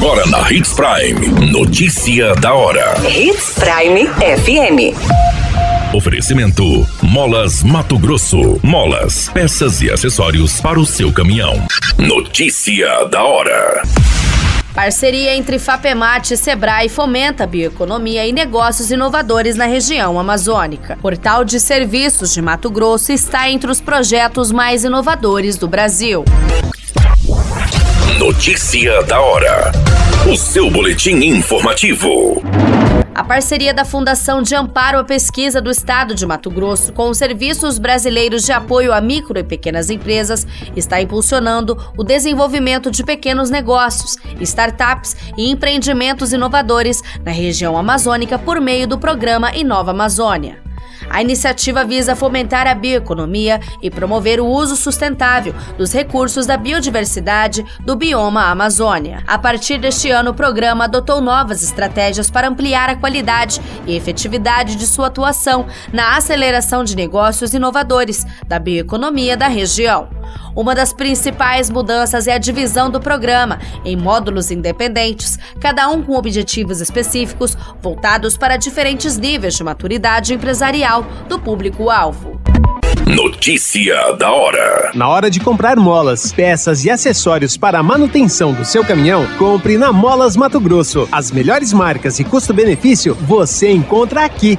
Agora na Hits Prime. Notícia da hora. Hits Prime FM. Oferecimento: Molas Mato Grosso. Molas, peças e acessórios para o seu caminhão. Notícia da hora. Parceria entre Fapemate e Sebrae fomenta a bioeconomia e negócios inovadores na região amazônica. Portal de Serviços de Mato Grosso está entre os projetos mais inovadores do Brasil. Notícia da hora. O seu boletim informativo. A parceria da Fundação de Amparo à Pesquisa do Estado de Mato Grosso com os Serviços Brasileiros de Apoio a Micro e Pequenas Empresas está impulsionando o desenvolvimento de pequenos negócios, startups e empreendimentos inovadores na região amazônica por meio do programa Inova Amazônia. A iniciativa visa fomentar a bioeconomia e promover o uso sustentável dos recursos da biodiversidade do bioma Amazônia. A partir deste ano, o programa adotou novas estratégias para ampliar a qualidade e efetividade de sua atuação na aceleração de negócios inovadores da bioeconomia da região. Uma das principais mudanças é a divisão do programa em módulos independentes, cada um com objetivos específicos voltados para diferentes níveis de maturidade empresarial do público-alvo. Notícia da hora. Na hora de comprar molas, peças e acessórios para a manutenção do seu caminhão, compre na Molas Mato Grosso. As melhores marcas e custo-benefício você encontra aqui.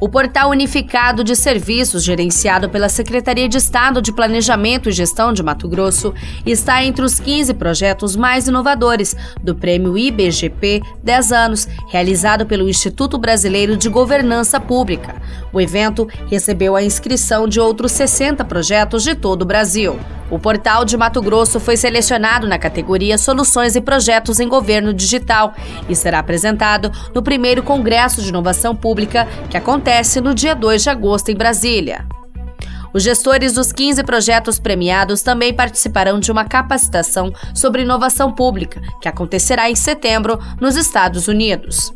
O Portal Unificado de Serviços, gerenciado pela Secretaria de Estado de Planejamento e Gestão de Mato Grosso, está entre os 15 projetos mais inovadores do Prêmio IBGP 10 anos, realizado pelo Instituto Brasileiro de Governança Pública. O evento recebeu a inscrição de outros 60 projetos de todo o Brasil. O portal de Mato Grosso foi selecionado na categoria Soluções e Projetos em Governo Digital e será apresentado no primeiro Congresso de Inovação Pública, que acontece no dia 2 de agosto em Brasília. Os gestores dos 15 projetos premiados também participarão de uma capacitação sobre inovação pública, que acontecerá em setembro nos Estados Unidos.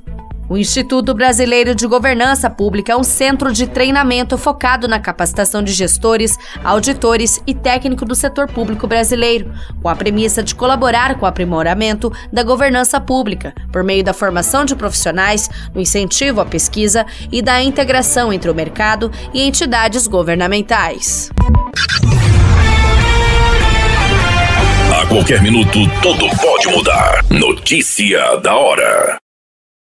O Instituto Brasileiro de Governança Pública é um centro de treinamento focado na capacitação de gestores, auditores e técnicos do setor público brasileiro, com a premissa de colaborar com o aprimoramento da governança pública, por meio da formação de profissionais, no incentivo à pesquisa e da integração entre o mercado e entidades governamentais. A qualquer minuto, tudo pode mudar. Notícia da hora.